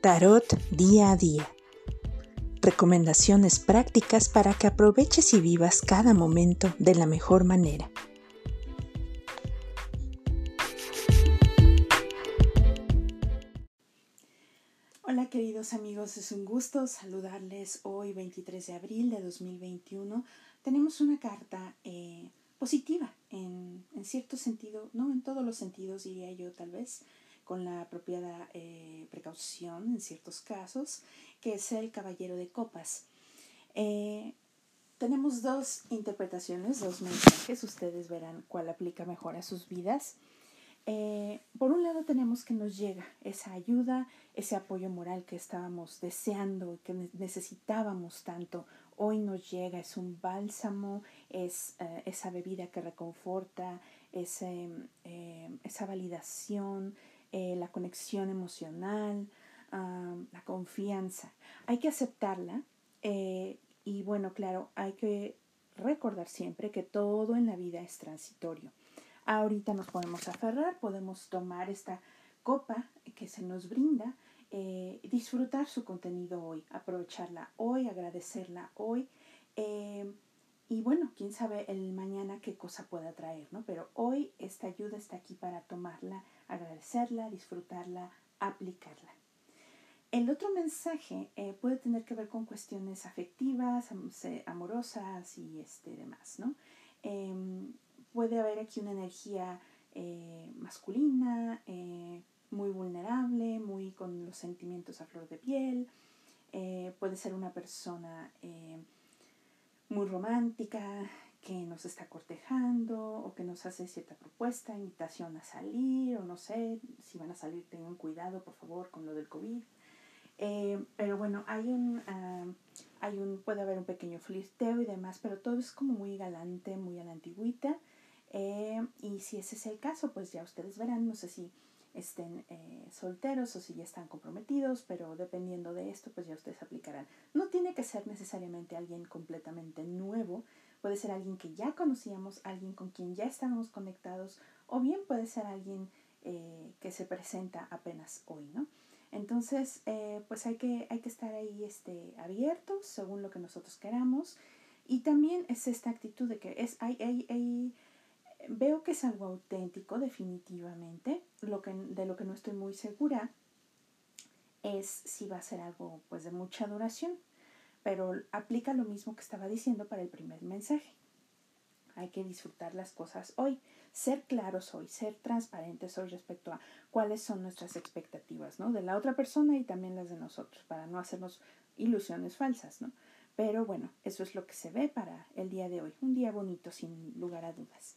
Tarot día a día. Recomendaciones prácticas para que aproveches y vivas cada momento de la mejor manera. Hola queridos amigos, es un gusto saludarles hoy 23 de abril de 2021. Tenemos una carta eh, positiva en, en cierto sentido, no en todos los sentidos diría yo tal vez, con la apropiada eh, precaución en ciertos casos, que es el caballero de copas. Eh, tenemos dos interpretaciones, dos mensajes, ustedes verán cuál aplica mejor a sus vidas. Eh, por un lado tenemos que nos llega esa ayuda, ese apoyo moral que estábamos deseando, que necesitábamos tanto. Hoy nos llega, es un bálsamo, es esa bebida que reconforta, es, esa validación, eh, la conexión emocional, la confianza. Hay que aceptarla eh, y bueno, claro, hay que recordar siempre que todo en la vida es transitorio. Ahorita nos podemos aferrar, podemos tomar esta copa que se nos brinda, eh, disfrutar su contenido hoy, aprovecharla hoy, agradecerla hoy. y bueno, quién sabe el mañana qué cosa pueda traer, ¿no? Pero hoy esta ayuda está aquí para tomarla agradecerla, disfrutarla, aplicarla. El otro mensaje eh, puede tener que ver con cuestiones afectivas, amorosas y este, demás, ¿no? Em, puede haber aquí una energía eh, masculina, eh, muy vulnerable, muy con los sentimientos a flor de piel. puede ser una persona muy romántica, que nos está cortejando o que nos hace cierta propuesta, invitación a salir o no sé, si van a salir tengan cuidado por favor con lo del COVID. Eh, pero bueno, hay un, ah, hay un, puede haber un pequeño flirteo y demás, pero todo es como muy galante, muy a la antigüita. Eh, y si ese es el caso, pues ya ustedes verán, no sé si estén eh, solteros o si ya están comprometidos, pero dependiendo de esto, pues ya ustedes aplicarán. No tiene que ser necesariamente alguien completamente nuevo, Puede ser alguien que ya conocíamos, alguien con quien ya estábamos conectados, o bien puede ser alguien eh, que se presenta apenas hoy, ¿no? Entonces, eh, pues hay que, hay que estar ahí este, abiertos según lo que nosotros queramos. Y también es esta actitud de que es, hay, hay, veo que es algo auténtico definitivamente. Lo que, de lo que no estoy muy segura es si va a ser algo pues de mucha duración pero aplica lo mismo que estaba diciendo para el primer mensaje. Hay que disfrutar las cosas hoy, ser claros hoy, ser transparentes hoy respecto a cuáles son nuestras expectativas, ¿no? De la otra persona y también las de nosotros, para no hacernos ilusiones falsas, ¿no? Pero bueno, eso es lo que se ve para el día de hoy. Un día bonito, sin lugar a dudas.